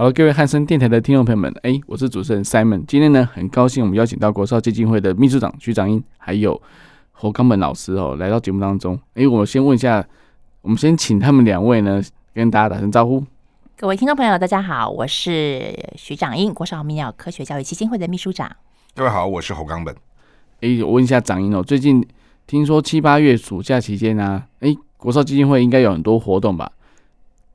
好，各位汉森电台的听众朋友们，哎，我是主持人 Simon。今天呢，很高兴我们邀请到国少基金会的秘书长徐长英，还有侯冈本老师哦，来到节目当中。哎，我先问一下，我们先请他们两位呢，跟大家打声招呼。各位听众朋友，大家好，我是徐长英，国少泌尿科学教育基金会的秘书长。各位好，我是侯冈本。哎，我问一下长英哦，最近听说七八月暑假期间呢、啊，哎，国少基金会应该有很多活动吧？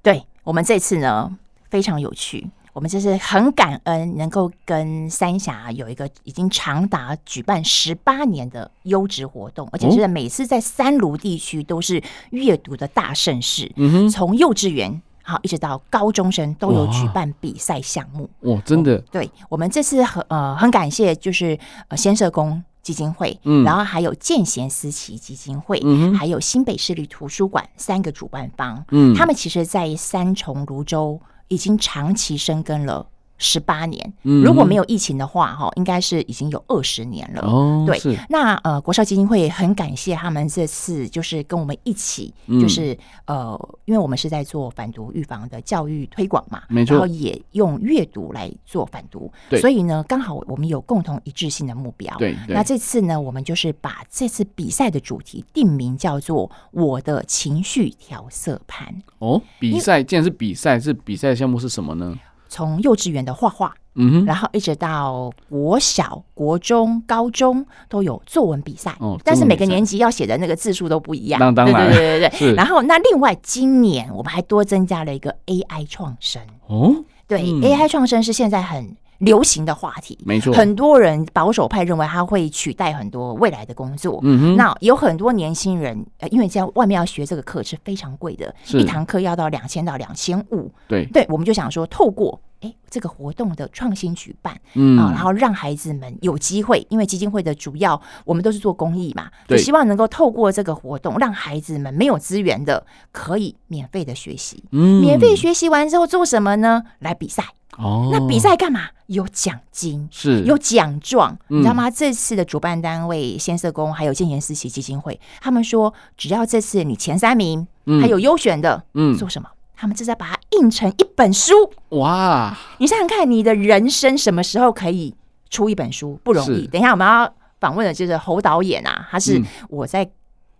对，我们这次呢。非常有趣，我们就是很感恩能够跟三峡有一个已经长达举办十八年的优质活动，而且是每次在三芦地区都是阅读的大盛事。嗯哼，从幼稚园好一直到高中生都有举办比赛项目。哇，真的？对，我们这次很呃很感谢，就是呃先社工基金会，嗯，然后还有建贤思齐基金会，嗯，还有新北市立图书馆三个主办方，嗯，他们其实在三重芦洲。已经长期生根了。十八年，如果没有疫情的话，哈，应该是已经有二十年了。哦，对，那呃，国少基金会很感谢他们这次就是跟我们一起，就是呃，因为我们是在做反毒预防的教育推广嘛，没错，然后也用阅读来做反毒，对，所以呢，刚好我们有共同一致性的目标。对，那这次呢，我们就是把这次比赛的主题定名叫做“我的情绪调色盘”。哦，比赛既然是比赛，是比赛项目是什么呢？从幼稚园的画画，嗯哼，然后一直到国小、国中、高中都有作文比赛，哦，但是每个年级要写的那个字数都不一样。当然，对对对对。然后，那另外今年我们还多增加了一个 AI 创生。哦，对，嗯，AI 创生是现在很流行的话题，没错。很多人保守派认为它会取代很多未来的工作。嗯哼，那有很多年轻人，呃，因为在外面要学这个课是非常贵的，一堂课要到两千到两千五。对，对，我们就想说透过。哎，这个活动的创新举办，嗯啊，然后让孩子们有机会，因为基金会的主要我们都是做公益嘛，对希望能够透过这个活动，让孩子们没有资源的可以免费的学习。嗯，免费学习完之后做什么呢？来比赛。哦，那比赛干嘛？有奖金，是有奖状，嗯，你知道吗？这次的主办单位先社工还有建言思齐基金会，他们说只要这次你前三名，嗯，还有优选的，嗯，做什么？他们正在把它印成一本书哇！你想想看，你的人生什么时候可以出一本书？不容易。等一下我们要访问的就是侯导演啊，他是我在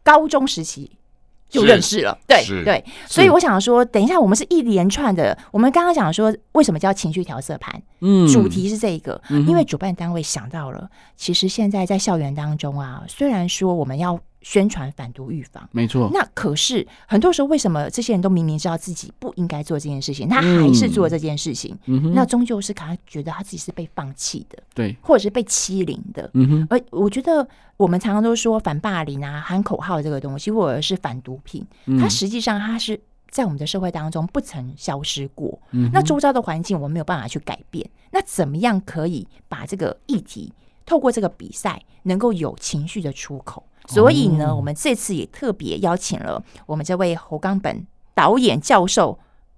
高中时期就认识了，对对。所以我想说，等一下我们是一连串的。我们刚刚讲说，为什么叫情绪调色盘？嗯，主题是这个，因为主办单位想到了，其实现在在校园当中啊，虽然说我们要。宣传反毒预防，没错。那可是很多时候，为什么这些人都明明知道自己不应该做这件事情，他还是做这件事情？嗯、那终究是他觉得他自己是被放弃的，对，或者是被欺凌的。嗯哼。而我觉得我们常常都说反霸凌啊、喊口号这个东西，或者是反毒品，它实际上它是在我们的社会当中不曾消失过。嗯。那周遭的环境我们没有办法去改变，那怎么样可以把这个议题透过这个比赛能够有情绪的出口？所以呢，我们这次也特别邀请了我们这位侯冈本导演教授，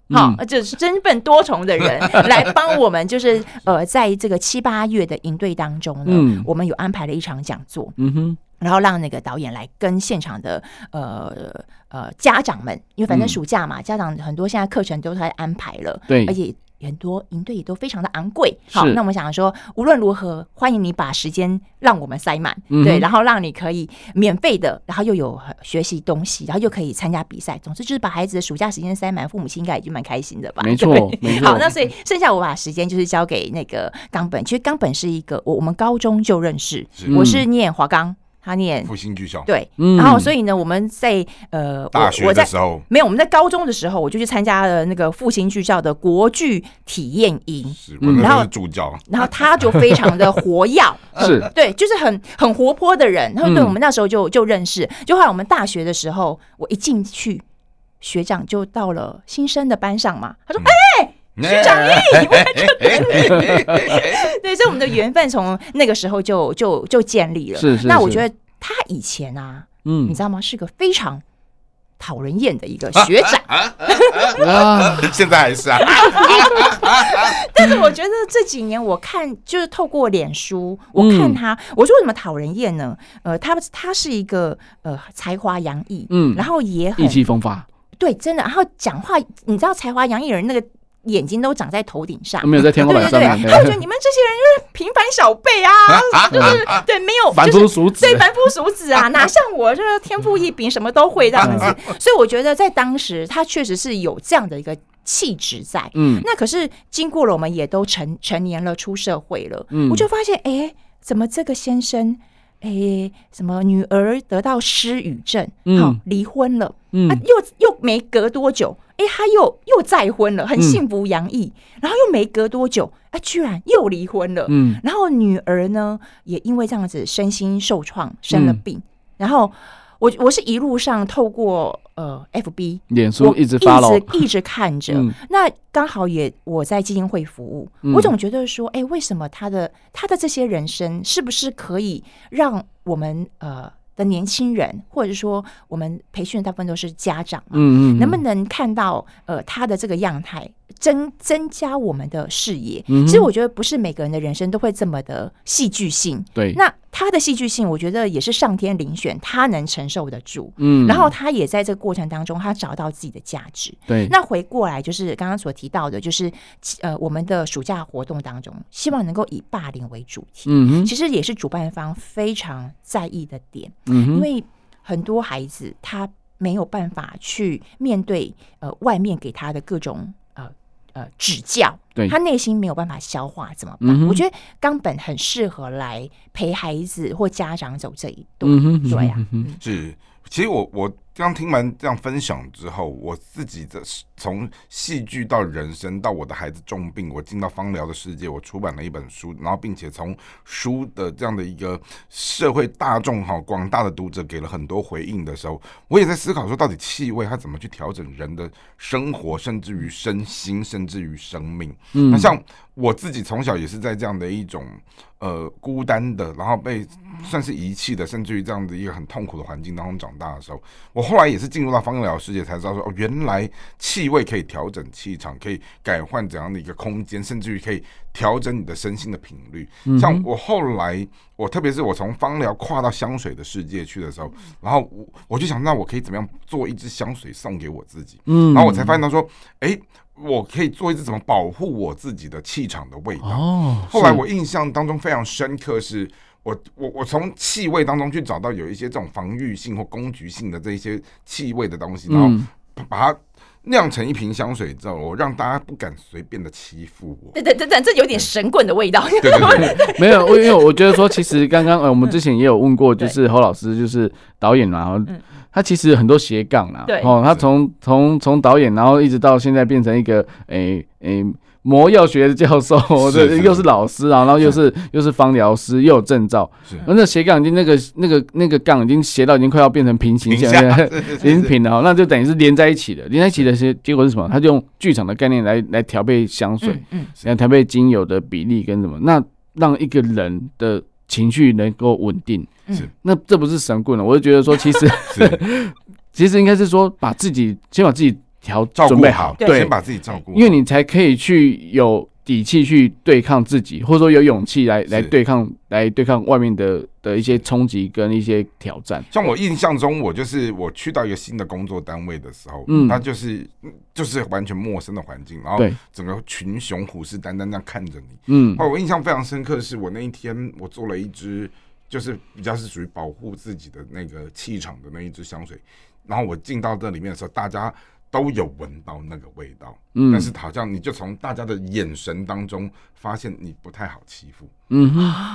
好、嗯，就是身份多重的人 来帮我们，就是呃，在这个七八月的营队当中呢，嗯、我们有安排了一场讲座，嗯哼，然后让那个导演来跟现场的呃呃家长们，因为反正暑假嘛，嗯、家长很多现在课程都在安排了，对，而且。很多营队也都非常的昂贵。好，那我们想说，无论如何，欢迎你把时间让我们塞满，嗯、对，然后让你可以免费的，然后又有学习东西，然后又可以参加比赛。总之就是把孩子的暑假时间塞满，父母亲应该已经蛮开心的吧？没 错，没错。好，那所以剩下我把时间就是交给那个冈本。其实冈本是一个我我们高中就认识，是我是念华冈。他念复兴剧校，对，嗯、然后所以呢，我们在呃大学的时候。没有，我们在高中的时候，我就去参加了那个复兴剧校的国剧体验营，嗯，然后主教，然后他就非常的活跃，是、呃，对，就是很很活泼的人，然后对我们那时候就就认识，就后来我们大学的时候，我一进去，学长就到了新生的班上嘛，他说，哎、嗯。欸、学长，你我对，所以我们的缘分从那个时候就就就建立了。是是是。那我觉得他以前啊，嗯，你知道吗？是个非常讨人厌的一个学长。啊，现在还是啊。但是我觉得这几年我看，就是透过脸书，我看他，嗯、我说为什么讨人厌呢？呃，他他是一个呃才华洋溢，嗯，然后也很意气风发。对，真的。然后讲话，你知道才华洋溢人那个。眼睛都长在头顶上，没有在天花板上。对对对，他觉得你们这些人就是平凡小辈啊，就是对没有凡夫俗子，对凡夫俗子啊，哪像我就是天赋异禀，什么都会这样子。所以我觉得在当时，他确实是有这样的一个气质在。嗯，那可是经过了，我们也都成成年了，出社会了，嗯，我就发现，哎，怎么这个先生？哎，什么女儿得到失语症，好离婚了，嗯，又又没隔多久，哎，他又又再婚了，很幸福洋溢，然后又没隔多久，哎，居然又离婚了，嗯，然后女儿呢，也因为这样子身心受创，生了病，然后。我我是一路上透过呃 FB 脸书一直发了，一直 一直看着。嗯、那刚好也我在基金会服务，嗯、我总觉得说，哎、欸，为什么他的他的这些人生是不是可以让我们呃的年轻人，或者说我们培训大部分都是家长嘛，嗯嗯，能不能看到呃他的这个样态？增增加我们的视野，其实我觉得不是每个人的人生都会这么的戏剧性。对，那他的戏剧性，我觉得也是上天遴选，他能承受得住。嗯，然后他也在这个过程当中，他找到自己的价值。对，那回过来就是刚刚所提到的，就是呃，我们的暑假活动当中，希望能够以霸凌为主题。嗯哼，其实也是主办方非常在意的点。嗯哼，因为很多孩子他没有办法去面对呃外面给他的各种。呃，指教，对他内心没有办法消化怎么办？嗯、我觉得冈本很适合来陪孩子或家长走这一段，对呀，是。其实我我刚听完这样分享之后，我自己的从戏剧到人生到我的孩子重病，我进到芳疗的世界，我出版了一本书，然后并且从书的这样的一个社会大众哈广大的读者给了很多回应的时候，我也在思考说，到底气味它怎么去调整人的生活，甚至于身心，甚至于生命。嗯，那像我自己从小也是在这样的一种。呃，孤单的，然后被算是遗弃的，甚至于这样的一个很痛苦的环境当中长大的时候，我后来也是进入到芳疗世界，才知道说哦，原来气味可以调整气场，可以改换怎样的一个空间，甚至于可以调整你的身心的频率。像我后来，我特别是我从芳疗跨到香水的世界去的时候，然后我我就想，那我可以怎么样做一支香水送给我自己？嗯，然后我才发现到说，哎。我可以做一支怎么保护我自己的气场的味道。哦，后来我印象当中非常深刻，是我我我从气味当中去找到有一些这种防御性或攻击性的这一些气味的东西，然后把它酿成一瓶香水之后，我让大家不敢随便的欺负我。对对对对，这有点神棍的味道。对对对，没有，因为我觉得说，其实刚刚呃，我们之前也有问过，就是侯老师，就是导演，然后。他其实很多斜杠啦，对哦，他从从从导演，然后一直到现在变成一个诶诶魔药学的教授，对，又是老师啊，然后又是又是芳疗师，又有证照，是，那斜杠已经那个那个那个杠已经斜到已经快要变成平行线，平 平了哈，那就等于是连在一起的，连在一起的结结果是什么？他就用剧场的概念来来调配香水，嗯，来调配精油的比例跟什么，那让一个人的情绪能够稳定。是，那这不是神棍了，我就觉得说，其实，其实应该是说，把自己先把自己调准备好，对，先把自己照顾，因为你才可以去有底气去对抗自己，或者说有勇气来来对抗来对抗外面的的一些冲击跟一些挑战。像我印象中，我就是我去到一个新的工作单位的时候，嗯，他就是就是完全陌生的环境，然后整个群雄虎视眈眈这样看着你，嗯。我印象非常深刻的是，我那一天我做了一支，就是比较是属于保护自己的那个气场的那一支香水，然后我进到这里面的时候，大家。都有闻到那个味道，嗯，但是好像你就从大家的眼神当中发现你不太好欺负，嗯，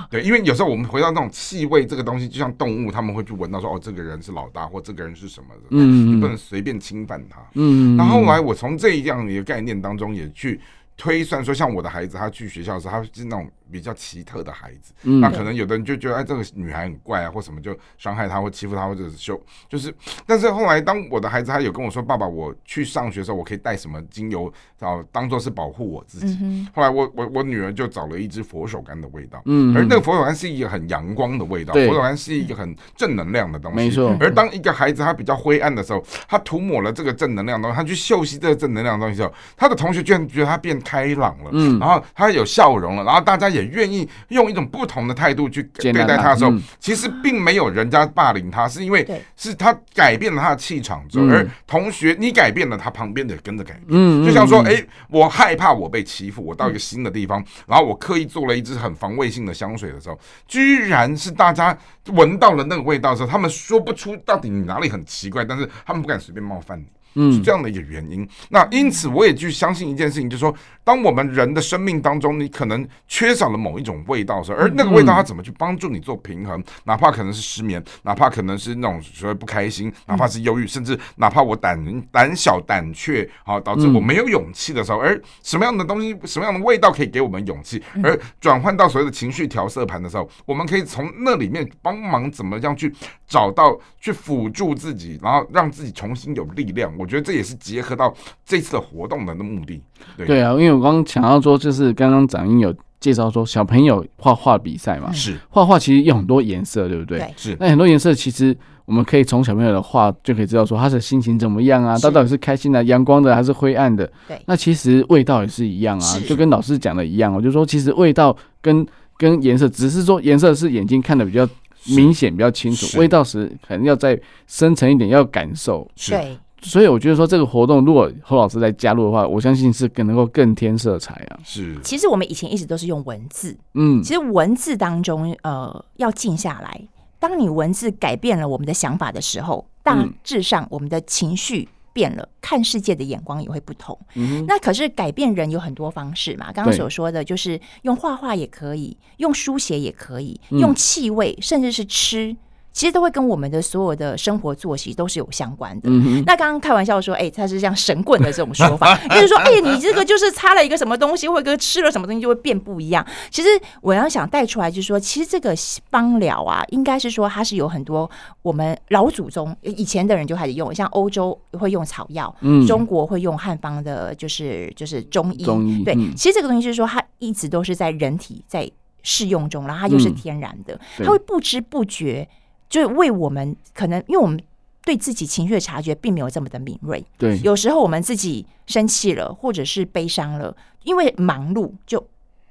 对，因为有时候我们回到那种气味这个东西，就像动物，他们会去闻到说哦，这个人是老大，或这个人是什么的，嗯，你不能随便侵犯他，嗯，那后后来我从这样一个概念当中也去推算说，像我的孩子，他去学校的时候，他是那种。比较奇特的孩子，嗯、那可能有的人就觉得哎，这个女孩很怪啊，或什么就伤害她，或欺负她，或者是羞，就是。但是后来，当我的孩子他有跟我说：“爸爸，我去上学的时候，我可以带什么精油，然后当做是保护我自己。嗯”后来我我我女儿就找了一支佛手柑的味道，嗯，而那个佛手柑是一个很阳光的味道，佛手柑是一个很正能量的东西，没错。而当一个孩子他比较灰暗的时候，他涂抹了这个正能量的东西，他去嗅吸这个正能量的东西之后，他的同学居然觉得他变开朗了，嗯，然后他有笑容了，然后大家也愿意用。一种不同的态度去对待他的时候，其实并没有人家霸凌他，是因为是他改变了他的气场之后，而同学你改变了，他旁边的跟着改变。就像说，哎，我害怕我被欺负，我到一个新的地方，然后我刻意做了一支很防卫性的香水的时候，居然是大家闻到了那个味道的时候，他们说不出到底你哪里很奇怪，但是他们不敢随便冒犯你。嗯，是这样的一个原因。那因此，我也去相信一件事情，就是说，当我们人的生命当中，你可能缺少了某一种味道的时候，而那个味道它怎么去帮助你做平衡？哪怕可能是失眠，哪怕可能是那种所谓不开心，哪怕是忧郁，甚至哪怕我胆胆小胆怯，好导致我没有勇气的时候，而什么样的东西，什么样的味道可以给我们勇气？而转换到所谓的情绪调色盘的时候，我们可以从那里面帮忙怎么样去找到，去辅助自己，然后让自己重新有力量。我觉得这也是结合到这次的活动的目的。对，对啊，因为我刚刚想要说，就是刚刚掌音有介绍说，小朋友画画比赛嘛，是画画其实有很多颜色，对不对？对，是。那很多颜色其实我们可以从小朋友的画就可以知道说他的心情怎么样啊，他到底是开心的、阳光的还是灰暗的？对。那其实味道也是一样啊，就跟老师讲的一样，我就说其实味道跟跟颜色只是说颜色是眼睛看的比较明显、比较清楚，味道是可能要再深层一点，要感受。对。所以我觉得说这个活动，如果侯老师再加入的话，我相信是更能够更添色彩啊。是，其实我们以前一直都是用文字，嗯，其实文字当中，呃，要静下来。当你文字改变了我们的想法的时候，大致上我们的情绪变了，看世界的眼光也会不同。嗯，那可是改变人有很多方式嘛，刚刚所说的就是用画画也可以，用书写也可以，用气味，甚至是吃。其实都会跟我们的所有的生活作息都是有相关的。嗯、那刚刚开玩笑说，哎、欸，他是像神棍的这种说法，就是说，哎、欸，你这个就是擦了一个什么东西，或者吃了什么东西就会变不一样。其实我要想带出来，就是说，其实这个芳疗啊，应该是说它是有很多我们老祖宗以前的人就开始用，像欧洲会用草药，嗯、中国会用汉方的，就是就是中医。中医对，嗯、其实这个东西就是说，它一直都是在人体在适用中，然后它又是天然的，嗯、它会不知不觉。就是为我们可能，因为我们对自己情绪的察觉并没有这么的敏锐。对，有时候我们自己生气了，或者是悲伤了，因为忙碌就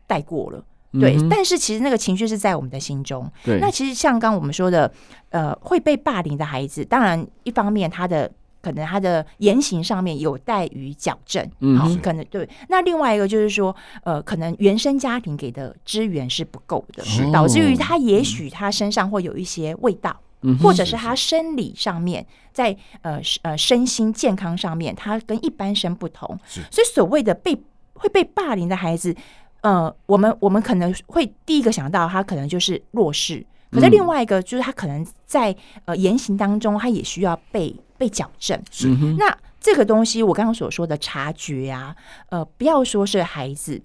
带过了。对，嗯、但是其实那个情绪是在我们的心中。对，那其实像刚刚我们说的，呃，会被霸凌的孩子，当然一方面他的。可能他的言行上面有待于矫正，嗯，好，可能对。那另外一个就是说，呃，可能原生家庭给的资源是不够的，导致于他也许他身上会有一些味道，嗯，或者是他生理上面在呃呃身心健康上面，他跟一般生不同，所以所谓的被会被霸凌的孩子，呃，我们我们可能会第一个想到他可能就是弱势，可是另外一个就是他可能在呃言行当中，他也需要被。被矫正，是那这个东西，我刚刚所说的察觉啊，呃，不要说是孩子，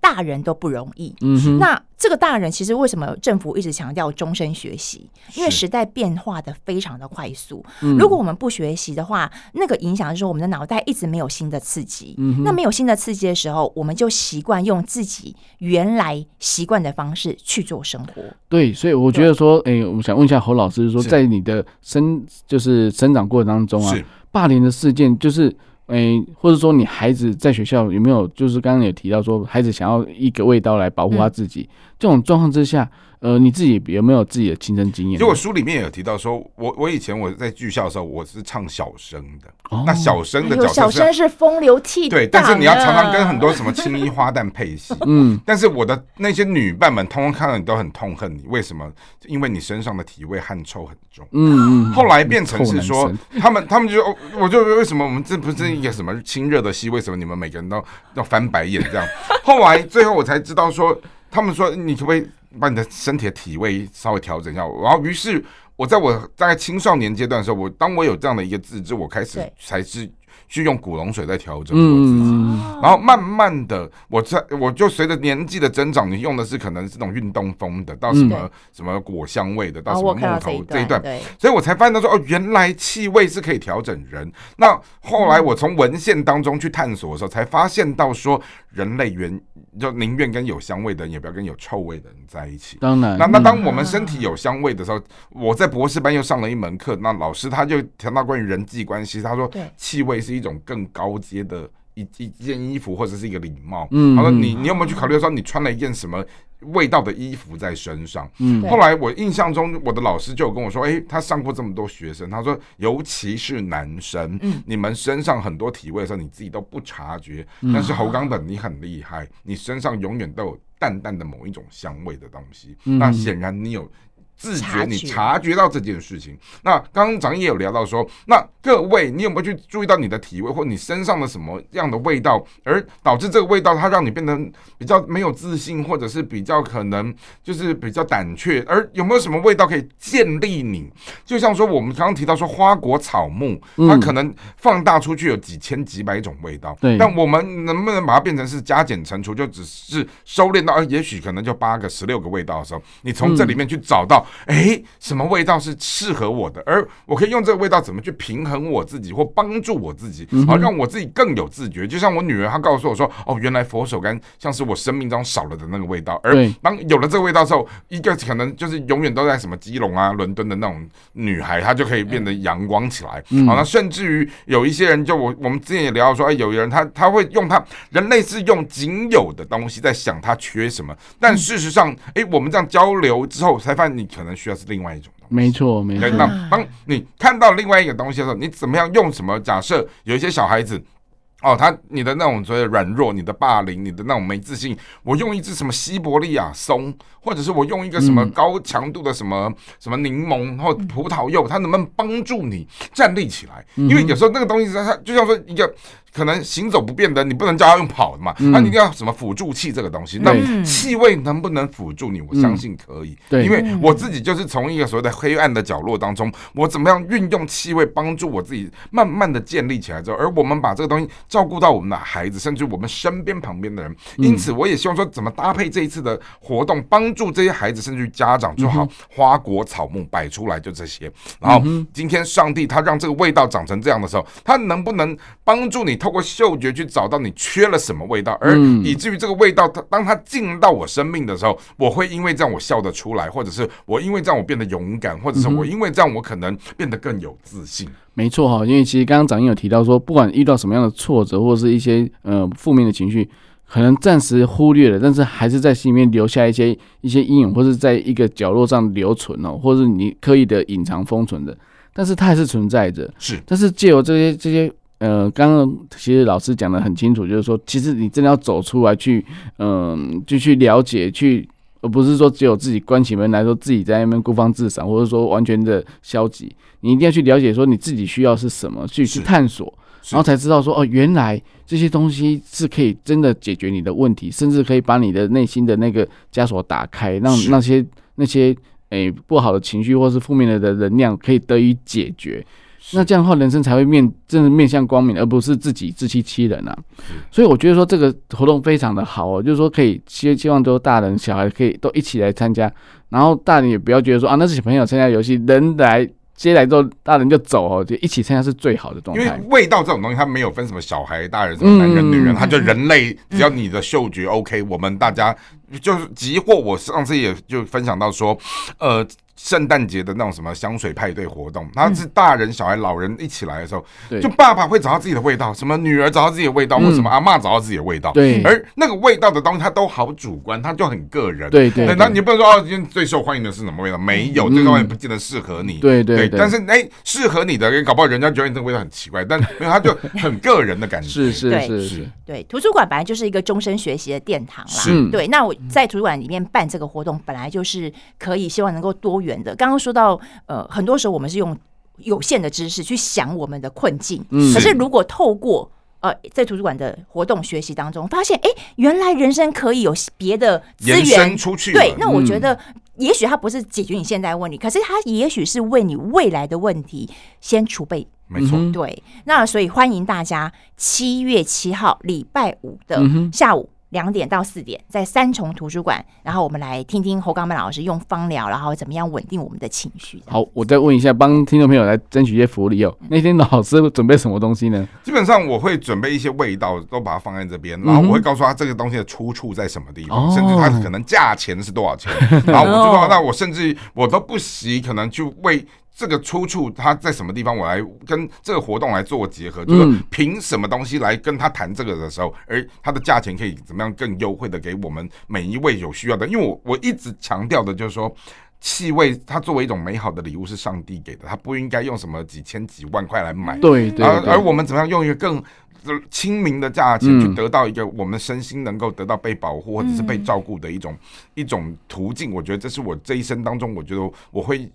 大人都不容易。嗯哼，那这个大人其实为什么政府一直强调终身学习？因为时代变化的非常的快速。是如果我们不学习的话，那个影响就是说我们的脑袋一直没有新的刺激。嗯，那没有新的刺激的时候，我们就习惯用自己原来习惯的方式去做生活。对，所以我觉得说，哎对，我想问一下侯老师，说在你的生就是生长过程当中啊，霸凌的事件就是。诶，或者说你孩子在学校有没有，就是刚刚有提到说，孩子想要一个味道来保护他自己，嗯、这种状况之下。呃，你自己有没有自己的亲身经验？就我书里面也有提到说，说我我以前我在剧校的时候，我是唱小生的。哦、那小生的角色，小生是风流倜傥对，但是你要常常跟很多什么青衣花旦配戏。嗯，但是我的那些女伴们，通通看到你都很痛恨你，为什么？因为你身上的体味汗臭很重。嗯嗯。后来变成是说，他们他们就我就为什么我们这不是一个什么亲热的戏？为什么你们每个人都要翻白眼这样？后来最后我才知道说，他们说你可不可以？把你的身体的体位稍微调整一下，然后于是我在我大概青少年阶段的时候，我当我有这样的一个自知，我开始才是。去用古龙水在调整我自己，然后慢慢的，我在我就随着年纪的增长，你用的是可能是这种运动风的，到什么什么果香味的，到什么木头这一段，所以我才发现到说哦，原来气味是可以调整人。那后来我从文献当中去探索的时候，才发现到说，人类原就宁愿跟有香味的人，也不要跟有臭味的人在一起。当然，那那当我们身体有香味的时候，我在博士班又上了一门课，那老师他就谈到关于人际关系，他说气味是一种更高阶的一一件衣服或者是一个礼貌。嗯，他说你你有没有去考虑说你穿了一件什么味道的衣服在身上？嗯，后来我印象中我的老师就有跟我说，哎，他上过这么多学生，他说尤其是男生，嗯，你们身上很多体味的时候你自己都不察觉，但是侯冈本你很厉害，你身上永远都有淡淡的某一种香味的东西。那显然你有。自觉，你察觉到这件事情。那刚刚长义也有聊到说，那各位，你有没有去注意到你的体味，或你身上的什么样的味道，而导致这个味道它让你变得比较没有自信，或者是比较可能就是比较胆怯？而有没有什么味道可以建立你？就像说我们刚刚提到说花果草木，它可能放大出去有几千几百种味道，对。但我们能不能把它变成是加减乘除，就只是收敛到，也许可能就八个、十六个味道的时候，你从这里面去找到。哎，什么味道是适合我的？而我可以用这个味道怎么去平衡我自己，或帮助我自己，好让我自己更有自觉。就像我女儿，她告诉我说：“哦，原来佛手柑像是我生命中少了的那个味道。”而当有了这个味道之后，一个可能就是永远都在什么基隆啊、伦敦的那种女孩，她就可以变得阳光起来。好，那甚至于有一些人，就我我们之前也聊到说，哎，有人他他会用他人类是用仅有的东西在想他缺什么，但事实上，哎，我们这样交流之后，才发现你可能需要是另外一种东西。没错，没错。那当你看到另外一个东西的时候，你怎么样用什么？假设有一些小孩子。哦，他你的那种所谓软弱，你的霸凌，你的那种没自信，我用一支什么西伯利亚松，或者是我用一个什么高强度的什么什么柠檬或葡萄柚，它能不能帮助你站立起来？因为有时候那个东西它就像说一个。可能行走不便的，你不能叫他用跑的嘛？那你一定要什么辅助器这个东西？那气味能不能辅助你？我相信可以，对，因为我自己就是从一个所谓的黑暗的角落当中，我怎么样运用气味帮助我自己，慢慢的建立起来之后，而我们把这个东西照顾到我们的孩子，甚至我们身边旁边的人。因此，我也希望说，怎么搭配这一次的活动，帮助这些孩子，甚至于家长做好花果草木摆出来就这些。然后今天上帝他让这个味道长成这样的时候，他能不能帮助你？透过嗅觉去找到你缺了什么味道，而以至于这个味道，它当它进入到我生命的时候，我会因为这样我笑得出来，或者是我因为这样我变得勇敢，或者是我因为这样我可能变得更有自信。没错哈，因为其实刚刚长英有提到说，不管遇到什么样的挫折或者是一些呃负面的情绪，可能暂时忽略了，但是还是在心里面留下一些一些阴影，或者在一个角落上留存哦，或者是你刻意的隐藏封存的，但是它还是存在着。是，但是借由这些这些。呃，刚刚其实老师讲的很清楚，就是说，其实你真的要走出来去，嗯、呃，就去了解，去，而不是说只有自己关起门来说自己在那边孤芳自赏，或者说完全的消极。你一定要去了解，说你自己需要是什么，去去探索，然后才知道说，哦，原来这些东西是可以真的解决你的问题，甚至可以把你的内心的那个枷锁打开，让那些那些诶、欸、不好的情绪或是负面的的能量可以得以解决。那这样的话，人生才会面真的面向光明，而不是自己自欺欺人啊。所以我觉得说这个活动非常的好哦，就是说可以希希望都大人小孩可以都一起来参加，然后大人也不要觉得说啊，那是小朋友参加游戏，人来。接来之后，大人就走哦，就一起参加是最好的状态。因为味道这种东西，它没有分什么小孩、大人、什么男人、女人，它就人类，只要你的嗅觉 OK，我们大家就是即或我上次也就分享到说，呃，圣诞节的那种什么香水派对活动，他是大人、小孩、老人一起来的时候，就爸爸会找到自己的味道，什么女儿找到自己的味道，或什么阿嬷找到自己的味道。对，而那个味道的东西，它都好主观，它就很个人。对对。那你不能说哦，今天最受欢迎的是什么味道？没有，这个东西不见得适合你。对对。但是哎，适合你的，搞不好人家觉得你这个味道很奇怪，但没有，他就很个人的感觉。是是是是。对，图书馆本来就是一个终身学习的殿堂啦。对，那我在图书馆里面办这个活动，本来就是可以希望能够多元的。刚刚说到。呃，很多时候我们是用有限的知识去想我们的困境，嗯，可是如果透过呃在图书馆的活动学习当中，发现哎，原来人生可以有别的资源出去，对，那我觉得也许它不是解决你现在问题，嗯，可是它也许是为你未来的问题先储备，没错，对，那所以欢迎大家七月七号礼拜五的下午。两点到四点，在三重图书馆，然后我们来听听侯刚曼老师用芳疗，然后怎么样稳定我们的情绪。好，我再问一下，帮听众朋友来争取一些福利哦。那天老师准备什么东西呢？基本上我会准备一些味道，都把它放在这边，然后我会告诉他这个东西的出处在什么地方，嗯、甚至它可能价钱是多少钱。哦、然后我就说，那我甚至我都不惜可能去为。这个出处它在什么地方？我来跟这个活动来做结合，就是凭什么东西来跟他谈这个的时候，而它的价钱可以怎么样更优惠的给我们每一位有需要的？因为我我一直强调的就是说，气味它作为一种美好的礼物是上帝给的，它不应该用什么几千几万块来买。对对。而而我们怎么样用一个更亲民的价钱去得到一个我们身心能够得到被保护或者是被照顾的一种一种途径？我觉得这是我这一生当中，我觉得我会。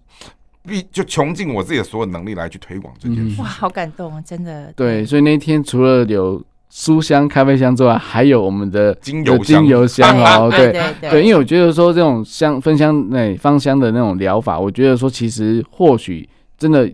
必就穷尽我自己的所有能力来去推广这件事。哇，好感动啊！真的。对，所以那天除了有书香、咖啡香之外，还有我们的精油精油香哦。对对对，因为我觉得说这种香芬香那芳香的那种疗法，我觉得说其实或许真的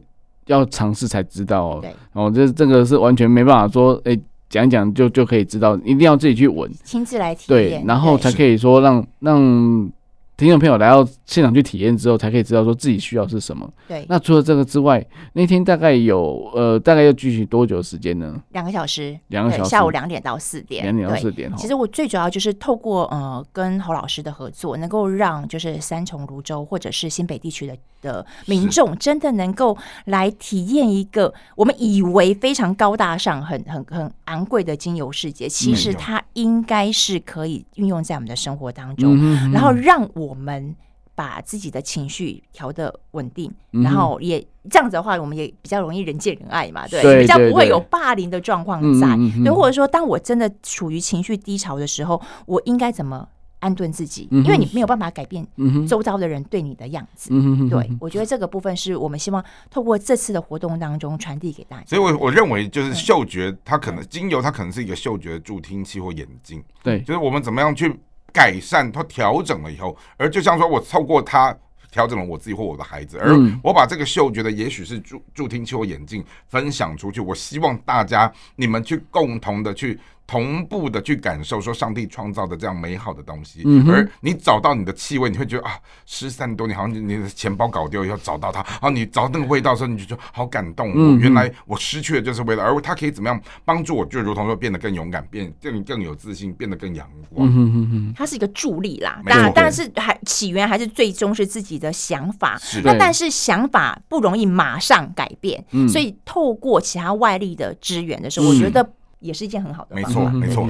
要尝试才知道哦。对。哦，这这个是完全没办法说，哎，讲一讲就就可以知道，一定要自己去闻，亲自来体验，对，然后才可以说让让。听众朋友来到现场去体验之后，才可以知道说自己需要是什么。对，那除了这个之外，那天大概有呃，大概要继续多久时间呢？两个小时，两个小时，下午两点到四点，两点到四点。其实我最主要就是透过呃跟侯老师的合作，能够让就是三重、泸州或者是新北地区的的民众，真的能够来体验一个我们以为非常高大上、很很很昂贵的精油世界。其实它应该是可以运用在我们的生活当中，嗯、然后让我。我们把自己的情绪调的稳定，嗯、然后也这样子的话，我们也比较容易人见人爱嘛，对，比较不会有霸凌的状况在。对，或者说，当我真的处于情绪低潮的时候，我应该怎么安顿自己？嗯、因为你没有办法改变周遭的人对你的样子。嗯、对，我觉得这个部分是我们希望透过这次的活动当中传递给大家。所以我我认为，就是嗅觉，它可能精油，它可能是一个嗅觉助听器或眼镜。对，就是我们怎么样去。改善它调整了以后，而就像说，我透过它调整了我自己或我的孩子，而我把这个嗅觉的，也许是助助听器或眼镜分享出去，我希望大家你们去共同的去。同步的去感受说上帝创造的这样美好的东西，嗯、而你找到你的气味，你会觉得啊，失散多年，好像你的钱包搞丢以后找到它，然后你找到那个味道的时候，你就觉得好感动。嗯、原来我失去的就是味道，而它可以怎么样帮助我，就如同说变得更勇敢，变更更有自信，变得更阳光。嗯哼哼哼，它是一个助力啦，但但是还起源还是最终是自己的想法。那但是想法不容易马上改变，嗯、所以透过其他外力的支援的时候，嗯、我觉得。也是一件很好的，没错，没错。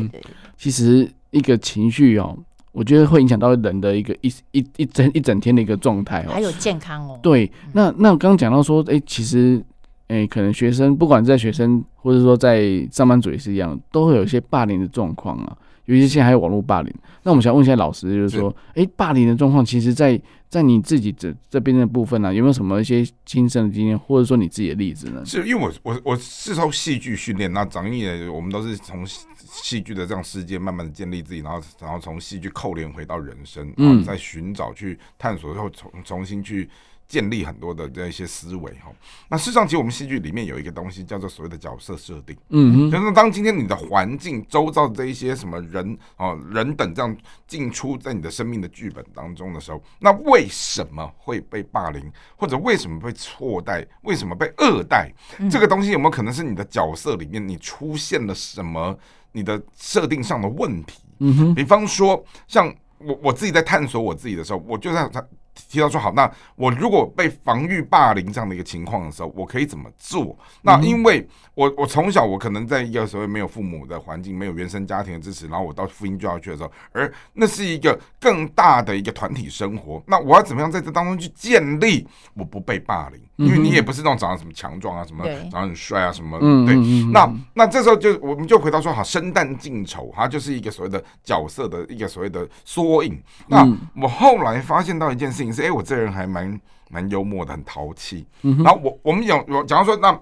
其实一个情绪哦，我觉得会影响到人的一个一一一整一整天的一个状态哦，还有健康哦。对，那那我刚刚讲到说，哎，其实哎，可能学生不管在学生或者说在上班族也是一样，都会有一些霸凌的状况啊。尤其现在还有网络霸凌，那我们想问一下老师，就是说，哎，霸凌的状况，其实在在你自己这这边的部分呢、啊，有没有什么一些亲身的经验，或者说你自己的例子呢？是因为我我我是受戏剧训练，那长毅呢，我们都是从戏剧的这样世界慢慢的建立自己，然后然后从戏剧扣连回到人生，然后再寻找去探索，然后重重新去。建立很多的这一些思维哈，那事实上，其实我们戏剧里面有一个东西叫做所谓的角色设定，嗯哼，就是当今天你的环境周遭的这一些什么人哦人等这样进出在你的生命的剧本当中的时候，那为什么会被霸凌，或者为什么被错待，为什么被恶待？这个东西有没有可能是你的角色里面你出现了什么？你的设定上的问题？嗯哼，比方说像我我自己在探索我自己的时候，我就在提到说，好，那我如果被防御霸凌这样的一个情况的时候，我可以怎么做？那因为我我从小我可能在一个所谓没有父母的环境，没有原生家庭的支持，然后我到复兴就要去的时候，而那是一个更大的一个团体生活，那我要怎么样在这当中去建立我不被霸凌？因为你也不是那种长得什么强壮啊，什么长得很帅啊，什么对，那那这时候就我们就回到说，好，生旦净丑，它就是一个所谓的角色的一个所谓的缩影。那我后来发现到一件事情是，哎，我这人还蛮蛮幽默的，很淘气。然后我我们有有假如说那。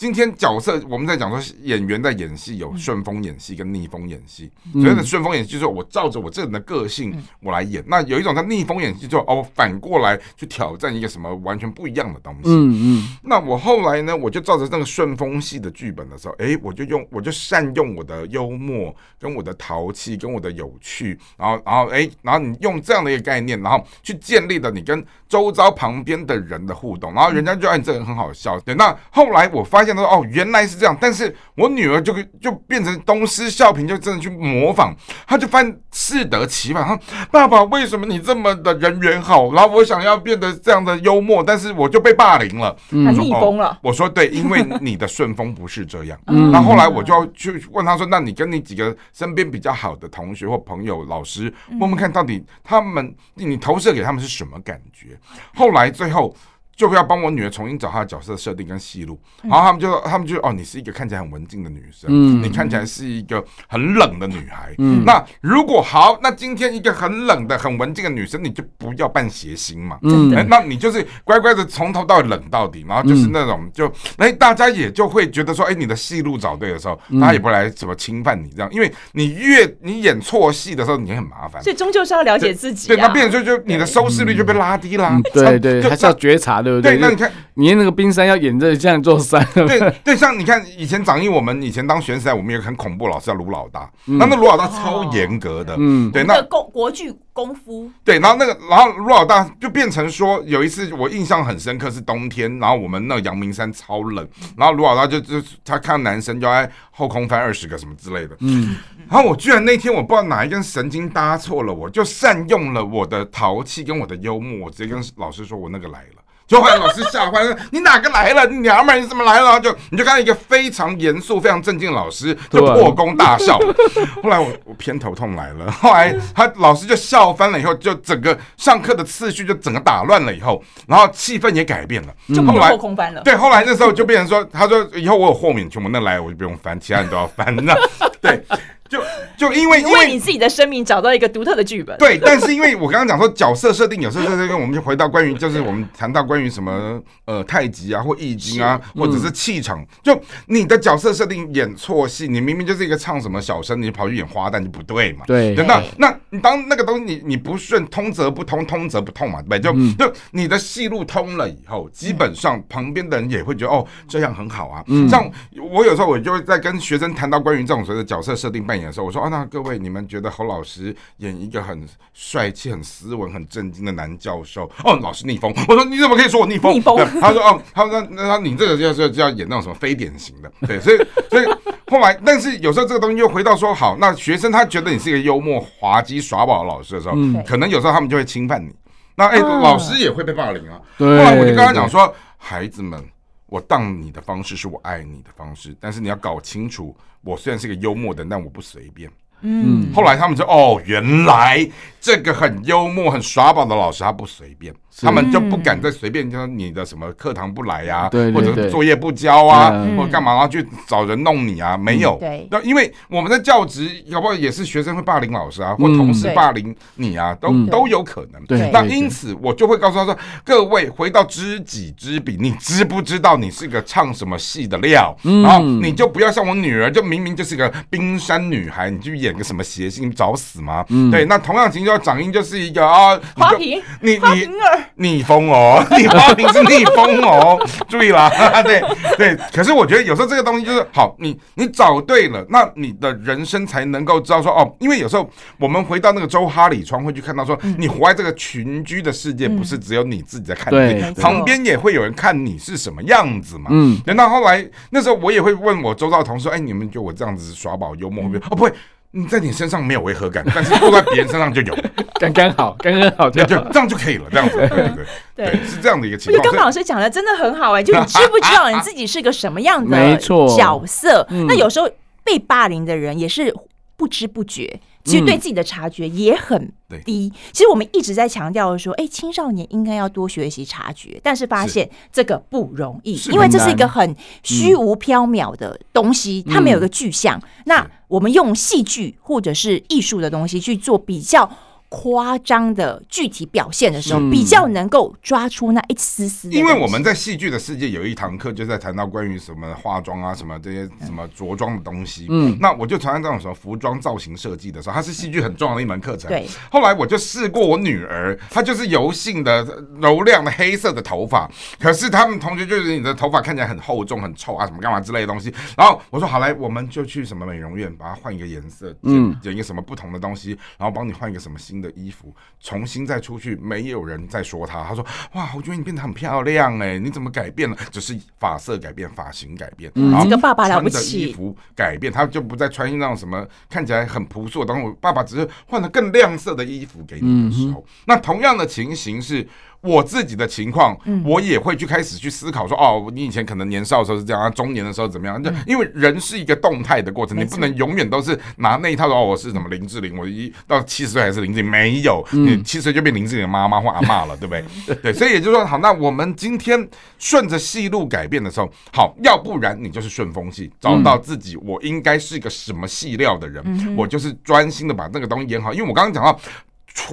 今天角色我们在讲说演员在演戏有顺风演戏跟逆风演戏，所谓的顺风演戏就是我照着我这人的个性我来演，那有一种叫逆风演戏，就哦反过来去挑战一个什么完全不一样的东西。嗯嗯。那我后来呢，我就照着那个顺风戏的剧本的时候，哎，我就用我就善用我的幽默跟我的淘气跟我的有趣，然后然后哎，然后你用这样的一个概念，然后去建立了你跟周遭旁边的人的互动，然后人家就按这个人很好笑。对，那后来我发现。说哦，原来是这样，但是我女儿就就变成东施效颦，就真的去模仿，她就发现适得其反。她爸爸，为什么你这么的人缘好？然后我想要变得这样的幽默，但是我就被霸凌了，嗯、说逆风了、哦。我说对，因为你的顺风不是这样。嗯，然后后来我就要去问他说，那你跟你几个身边比较好的同学或朋友、老师问问看到底他们你投射给他们是什么感觉？后来最后。就会要帮我女儿重新找她的角色设定跟戏路，然后他们就说，他们就哦，你是一个看起来很文静的女生，嗯，你看起来是一个很冷的女孩，嗯，那如果好，那今天一个很冷的、很文静的女生，你就不要扮谐星嘛，嗯，那你就是乖乖的从头到尾冷到底，然后就是那种就哎，大家也就会觉得说，哎，你的戏路找对的时候，大家也不来怎么侵犯你这样，因为你越你演错戏的时候，你很麻烦，所以终究是要了解自己，对，那变成就就你的收视率就被拉低啦，对对，还是要觉察的。对，那你看，你那个冰山要演这像一座山。对对，像你看以前掌印，我们以前当学生时代，我们有个很恐怖老师叫卢老大，那那卢老大超严格的，嗯，对，那国国剧功夫，对，然后那个然后卢老大就变成说，有一次我印象很深刻是冬天，然后我们那个阳明山超冷，然后卢老大就就他看到男生就在后空翻二十个什么之类的，嗯，然后我居然那天我不知道哪一根神经搭错了，我就善用了我的淘气跟我的幽默，我直接跟老师说我那个来了。就后来老师吓坏了，你哪个来了？你娘们儿，你怎么来了？就你就看到一个非常严肃、非常正经的老师，就破功大笑。后来我我偏头痛来了，后来他老师就笑翻了，以后就整个上课的次序就整个打乱了，以后然后气氛也改变了，就后来空翻了。对，后来那时候就变成说，他说以后我有豁免权，我那来我就不用翻，其他人都要翻。那 对。就就因为因为你自己的生命找到一个独特的剧本，对，但是因为我刚刚讲说角色设定，有时候这个我们就回到关于就是我们谈到关于什么呃太极啊或易经啊，或者是气场，就你的角色设定演错戏，你明明就是一个唱什么小生，你跑去演花旦就不对嘛。对，那那你当那个东西你你不顺，通则不通，通则不痛嘛，对，就就你的戏路通了以后，基本上旁边的人也会觉得哦这样很好啊。像我有时候我就会在跟学生谈到关于这种所谓的角色设定扮演。的时候，我说啊，那各位，你们觉得侯老师演一个很帅气、很斯文、很正经的男教授，哦，老师逆风。我说你怎么可以说我逆风？逆风。他说哦，他说那那你这个就是就要演那种什么非典型的，对，所以所以后来，但是有时候这个东西又回到说，好，那学生他觉得你是一个幽默、滑稽、耍宝的老师的时候，嗯、可能有时候他们就会侵犯你。那哎，老师也会被霸凌啊。对后来我就跟他讲说，孩子们。我当你的方式是我爱你的方式，但是你要搞清楚，我虽然是个幽默的，但我不随便。嗯，后来他们就哦，原来这个很幽默、很耍宝的老师他不随便。他们就不敢再随便，就说你的什么课堂不来呀，或者作业不交啊，或者干嘛，然后去找人弄你啊？没有，那因为我们的教职，搞不好也是学生会霸凌老师啊，或同事霸凌你啊，都都有可能。对，那因此我就会告诉他说：各位回到知己知彼，你知不知道你是个唱什么戏的料？然后你就不要像我女儿，就明明就是个冰山女孩，你去演个什么谐星，找死吗？对，那同样情况，掌音就是一个啊，花瓶，你你。逆风哦，你花瓶是逆风哦，注意啦，对对。可是我觉得有时候这个东西就是好，你你找对了，那你的人生才能够知道说哦，因为有时候我们回到那个周哈里窗会去看到说，你活在这个群居的世界，不是只有你自己在看你，旁边也会有人看你是什么样子嘛。嗯。等到后来那时候我也会问我周遭的同事，哎，你们觉得我这样子耍宝幽默会不会？哦，不会。你在你身上没有违和感，但是坐在别人身上就有，刚刚好，刚刚好，这样就这样就可以了，这样子，对对对，对，是这样的一个情况。我觉得刚刚老师讲的真的很好哎，就你知不知道你自己是个什么样的角色？那有时候被霸凌的人也是不知不觉。其实对自己的察觉也很低。其实我们一直在强调说，哎，青少年应该要多学习察觉，但是发现这个不容易，因为这是一个很虚无缥缈的东西，它没有一个具象。那我们用戏剧或者是艺术的东西去做比较。夸张的具体表现的时候，比较能够抓出那一丝丝。因为我们在戏剧的世界有一堂课，就在谈到关于什么化妆啊、什么这些什么着装的东西。嗯，那我就常常这种什么服装造型设计的时候，它是戏剧很重要的一门课程。对。后来我就试过我女儿，她就是油性的、柔亮的黑色的头发，可是他们同学就是你的头发看起来很厚重、很臭啊，什么干嘛之类的东西。然后我说好来，我们就去什么美容院，把它换一个颜色，嗯，剪一个什么不同的东西，然后帮你换一个什么新的衣服，重新再出去，没有人再说他。他说：“哇，我觉得你变得很漂亮哎，你怎么改变了？只是发色改变，发型改变，嗯、然后这个爸爸了不起，衣服改变，他就不再穿那种什么看起来很朴素的东西。我爸爸只是换了更亮色的衣服给你的时候，嗯、那同样的情形是。”我自己的情况，我也会去开始去思考说，哦，你以前可能年少的时候是这样啊，中年的时候怎么样？就因为人是一个动态的过程，你不能永远都是拿那一套说，哦，我是什么林志玲，我一到七十岁还是林志玲，没有，你七十岁就变林志玲的妈妈或阿妈了，对不 对？对，所以也就是说，好，那我们今天顺着戏路改变的时候，好，要不然你就是顺风戏，找到自己，我应该是一个什么戏料的人，我就是专心的把那个东西演好，因为我刚刚讲到。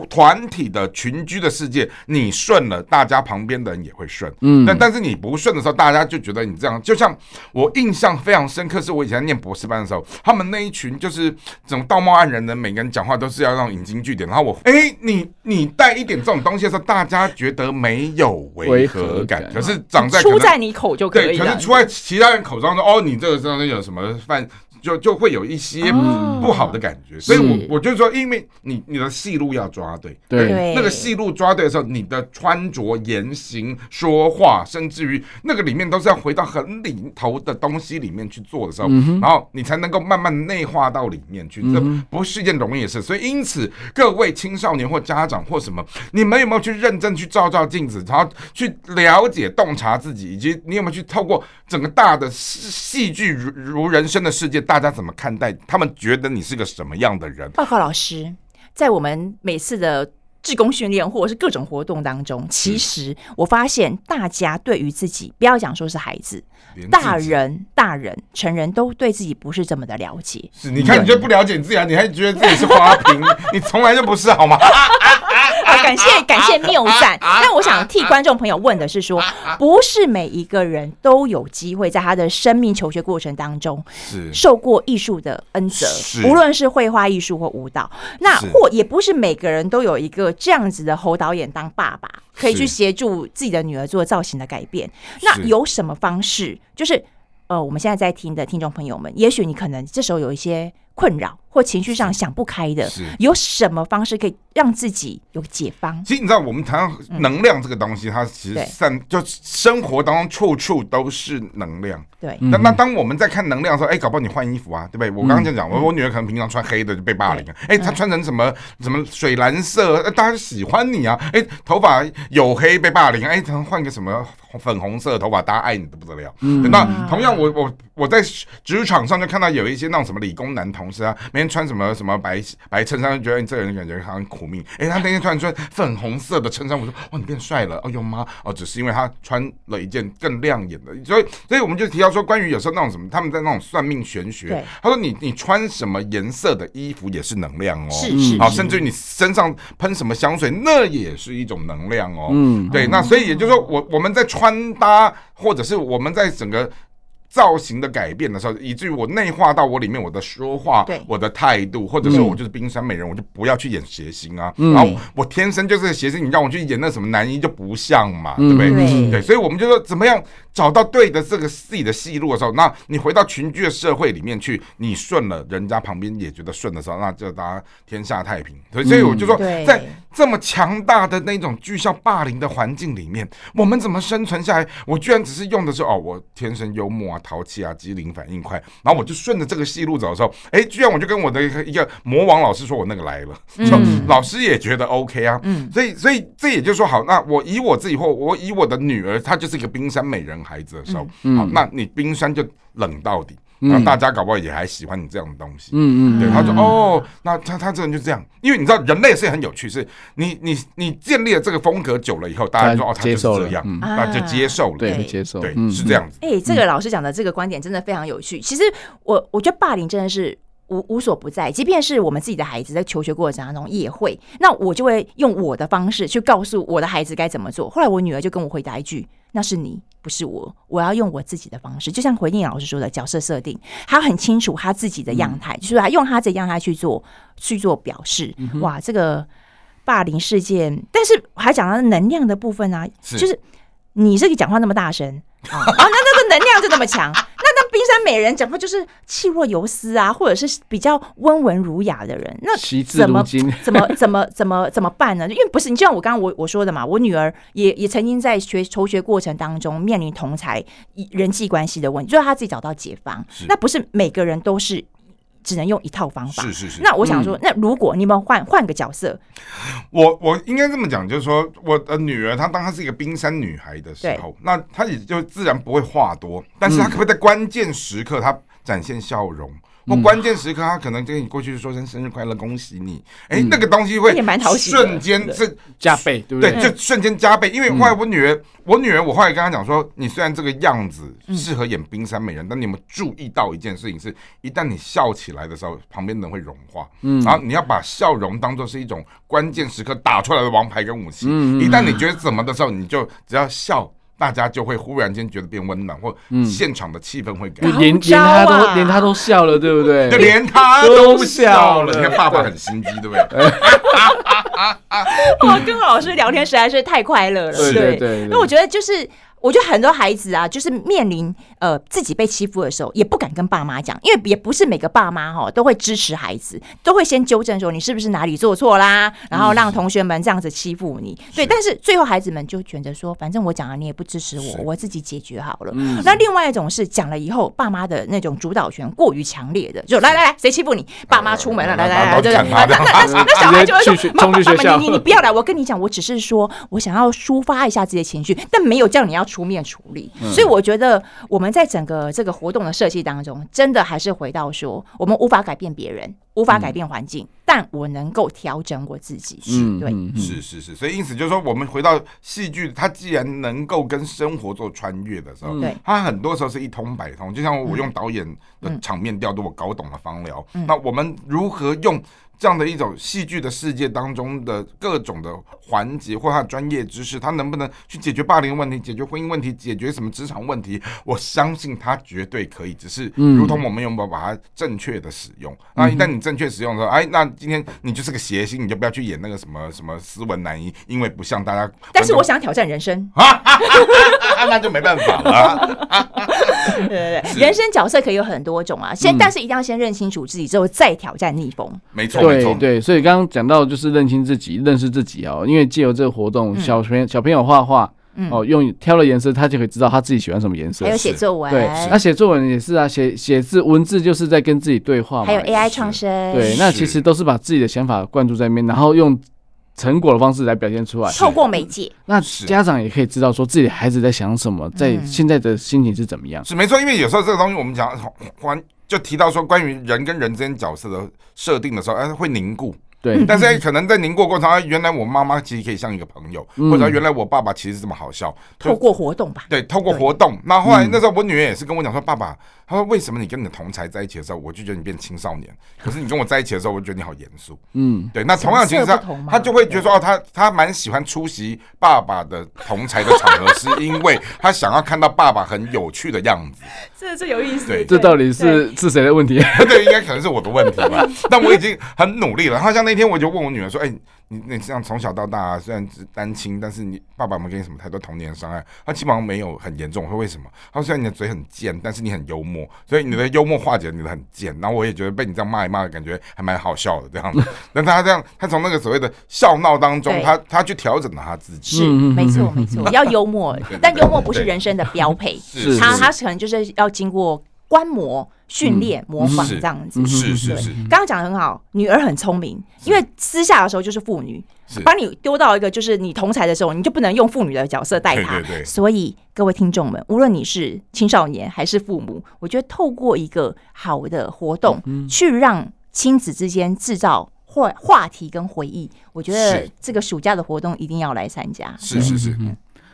团体的群居的世界，你顺了，大家旁边的人也会顺。嗯，但但是你不顺的时候，大家就觉得你这样。就像我印象非常深刻，是我以前念博士班的时候，他们那一群就是这种道貌岸然的，每个人讲话都是要让引经据典。然后我，哎、欸，你你带一点这种东西的时候，大家觉得没有违和感。可是长在出在你口就可以，可是出在其他人口中说，哦，你这个上面有什么犯？就就会有一些不好的感觉，所以我我就说，因为你你的戏路要抓对，对，那个戏路抓对的时候，你的穿着、言行、说话，甚至于那个里面都是要回到很里头的东西里面去做的时候，然后你才能够慢慢内化到里面去，这不是一件容易的事。所以因此，各位青少年或家长或什么，你们有没有去认真去照照镜子，然后去了解、洞察自己，以及你有没有去透过整个大的戏剧如如人生的世界？大家怎么看待？他们觉得你是个什么样的人？报告老师，在我们每次的志工训练或者是各种活动当中，其实我发现大家对于自己，不要讲说是孩子，大人、大人、成人都对自己不是这么的了解。是，你看，你就不了解你自己啊？你还觉得自己是花瓶？你从来就不是好吗？感谢感谢谬赞，但我想替观众朋友问的是说，不是每一个人都有机会在他的生命求学过程当中受过艺术的恩泽，无论是绘画艺术或舞蹈，那或也不是每个人都有一个这样子的侯导演当爸爸，可以去协助自己的女儿做造型的改变。那有什么方式？就是呃，我们现在在听的听众朋友们，也许你可能这时候有一些。困扰或情绪上想不开的，有什么方式可以让自己有解方？其实你知道，我们谈到能量这个东西，它其实散就生活当中处处都是能量。对，那那当我们在看能量的时候，哎，搞不好你换衣服啊，对不对？我刚刚就讲，我我女儿可能平常穿黑的就被霸凌了，哎，她穿成什么什么水蓝色，大家喜欢你啊，哎，头发黝黑被霸凌，哎，她换个什么粉红色的头发，大家爱你的不得了。嗯那同样，我我我在职场上就看到有一些那种什么理工男同。事啊，每天穿什么什么白白衬衫，就觉得你这个人感觉好像苦命。哎、欸，他那天突然穿粉红色的衬衫，我说哇，你变帅了。哦呦妈！哦，只是因为他穿了一件更亮眼的。所以，所以我们就提到说，关于有时候那种什么，他们在那种算命玄学，他说你你穿什么颜色的衣服也是能量哦，是是，好，甚至于你身上喷什么香水，那也是一种能量哦。嗯，对，那所以也就是说，我我们在穿搭，或者是我们在整个。造型的改变的时候，以至于我内化到我里面，我的说话，对。我的态度，或者是我就是冰山美人，我就不要去演谐星啊。然后我天生就是谐星，你让我去演那什么男一就不像嘛，对不对？对，所以我们就说怎么样找到对的这个自己的戏路的时候，那你回到群居的社会里面去，你顺了，人家旁边也觉得顺的时候，那就大家天下太平。所以，所以我就说，在这么强大的那种巨象霸凌的环境里面，我们怎么生存下来？我居然只是用的是哦，我天生幽默啊、淘气啊、机灵、反应快，然后我就顺着这个戏路走的时候，哎，居然我就跟我的一个魔王老师说，我那个来了，就老师也觉得 OK 啊。所以，所以这也就是说，好，那我以我自己或我以我的女儿，她就是一个冰山美人孩子的时候，好，那你冰山就冷到底。然后大家搞不好也还喜欢你这样的东西，嗯嗯，对，他说哦，那他他这人就这样，因为你知道人类是很有趣，是你你你建立了这个风格久了以后，大家说哦，他就是这样，那就接受了，对，接受，对，是这样子。哎，这个老师讲的这个观点真的非常有趣。其实我我觉得霸凌真的是无无所不在，即便是我们自己的孩子在求学过程当中也会，那我就会用我的方式去告诉我的孩子该怎么做。后来我女儿就跟我回答一句。那是你，不是我。我要用我自己的方式，就像回应老师说的角色设定，他很清楚他自己的样态，嗯、就是他用他这样态去做去做表示。嗯、哇，这个霸凌事件，但是还讲到能量的部分啊，是就是你这个讲话那么大声啊，那那个能量就那么强。那那冰山美人讲话就是气若游丝啊，或者是比较温文儒雅的人，那怎么怎么 怎么怎么怎么办呢？因为不是你，就像我刚刚我我说的嘛，我女儿也也曾经在学求学过程当中面临同才人际关系的问题，就是她自己找到解方。那不是每个人都是。只能用一套方法。是是是。那我想说，嗯、那如果你们换换个角色，我我应该这么讲，就是说，我的女儿她当她是一个冰山女孩的时候，那她也就自然不会话多，但是她可不可以在关键时刻她展现笑容？嗯或关键时刻，他可能跟你过去说声生日快乐，恭喜你。哎，那个东西会瞬间是加倍，对不对？对，就瞬间加倍。因为后来我女儿，我女儿，我后来跟她讲说，你虽然这个样子适合演冰山美人，但你有没有注意到一件事情？是一旦你笑起来的时候，旁边的人会融化。嗯，然后你要把笑容当做是一种关键时刻打出来的王牌跟武器。一旦你觉得怎么的时候，你就只要笑。大家就会忽然间觉得变温暖，或现场的气氛会改。连连他都连他都笑了，对不对？就连他都笑了。你看爸爸很心机，对不对？我跟老师聊天实在是太快乐了，对对对。因为我觉得就是。我觉得很多孩子啊，就是面临呃自己被欺负的时候，也不敢跟爸妈讲，因为也不是每个爸妈哈都会支持孩子，都会先纠正说你是不是哪里做错啦，然后让同学们这样子欺负你。对，但是最后孩子们就选择说，反正我讲了你也不支持我，我自己解决好了。那另外一种是讲了以后，爸妈的那种主导权过于强烈的，就来来来，谁欺负你？爸妈出门了，来来来，对对。那那那小孩就会说，妈妈你你你不要来，我跟你讲，我只是说我想要抒发一下自己的情绪，但没有叫你要。出面处理，所以我觉得我们在整个这个活动的设计当中，真的还是回到说，我们无法改变别人，无法改变环境，嗯、但我能够调整我自己。嗯，对，是是是，所以因此就是说，我们回到戏剧，它既然能够跟生活做穿越的时候，对、嗯，它很多时候是一通百通。就像我用导演的场面调度，我搞懂了方疗，嗯、那我们如何用？这样的一种戏剧的世界当中的各种的环节或他的专业知识，他能不能去解决霸凌问题、解决婚姻问题、解决什么职场问题？我相信他绝对可以，只是如同我们有没有把它正确的使用。那一旦你正确使用的时候，哎，那今天你就是个谐星，你就不要去演那个什么什么斯文男一，因为不像大家。但是我想挑战人生 啊，那就没办法了。对对对，人生角色可以有很多种啊，先但是一定要先认清楚自己之后再挑战逆风。没错。对对，所以刚刚讲到就是认清自己，认识自己哦。因为借由这个活动，嗯、小朋友小朋友画画，嗯、哦，用挑了颜色，他就可以知道他自己喜欢什么颜色。还有写作文，对，那写作文也是啊，写写字文字就是在跟自己对话嘛。还有 AI 创生，对，那其实都是把自己的想法灌注在里面，然后用成果的方式来表现出来。透过媒介，那家长也可以知道说自己孩子在想什么，在现在的心情是怎么样。是没错，因为有时候这个东西我们讲关就提到说关于人跟人之间角色的设定的时候，哎，会凝固。对，但是可能在凝固过程中，原来我妈妈其实可以像一个朋友，嗯、或者原来我爸爸其实这么好笑。透过活动吧，对，透过活动。那对后，来那时候我女儿也是跟我讲说，爸爸。她说：“为什么你跟你的同才在一起的时候，我就觉得你变青少年；可是你跟我在一起的时候，我就觉得你好严肃。”嗯，对。那同样其实他他就会觉得说，哦，他他蛮喜欢出席爸爸的同才的场合，是因为他想要看到爸爸很有趣的样子。这这有意思。对，这到底是是谁的问题？对，应该可能是我的问题吧。但我已经很努力了。他像那天我就问我女儿说：“哎、欸，你你这样从小到大、啊，虽然是单亲，但是你爸爸没给你什么太多童年伤害？他基本上没有很严重。我说为什么？他说虽然你的嘴很贱，但是你很幽默，所以你的幽默化解了你的很贱。然后我也觉得被你这样骂一骂，感觉还蛮好笑的这样子。但他这样，他从那个所谓的笑闹当中，他他去调整了他自己。是，没错没错，要幽默，但幽默不是人生的标配。是，他他可能就是要经过。观摩、训练、模仿这样子，是是是。刚刚讲的很好，女儿很聪明，因为私下的时候就是妇女，把你丢到一个就是你同才的时候，你就不能用妇女的角色带她。所以各位听众们，无论你是青少年还是父母，我觉得透过一个好的活动，去让亲子之间制造话话题跟回忆，我觉得这个暑假的活动一定要来参加。是是是，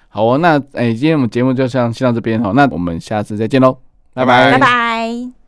好哦。那哎，今天我们节目就像先到这边哈，那我们下次再见喽。拜拜，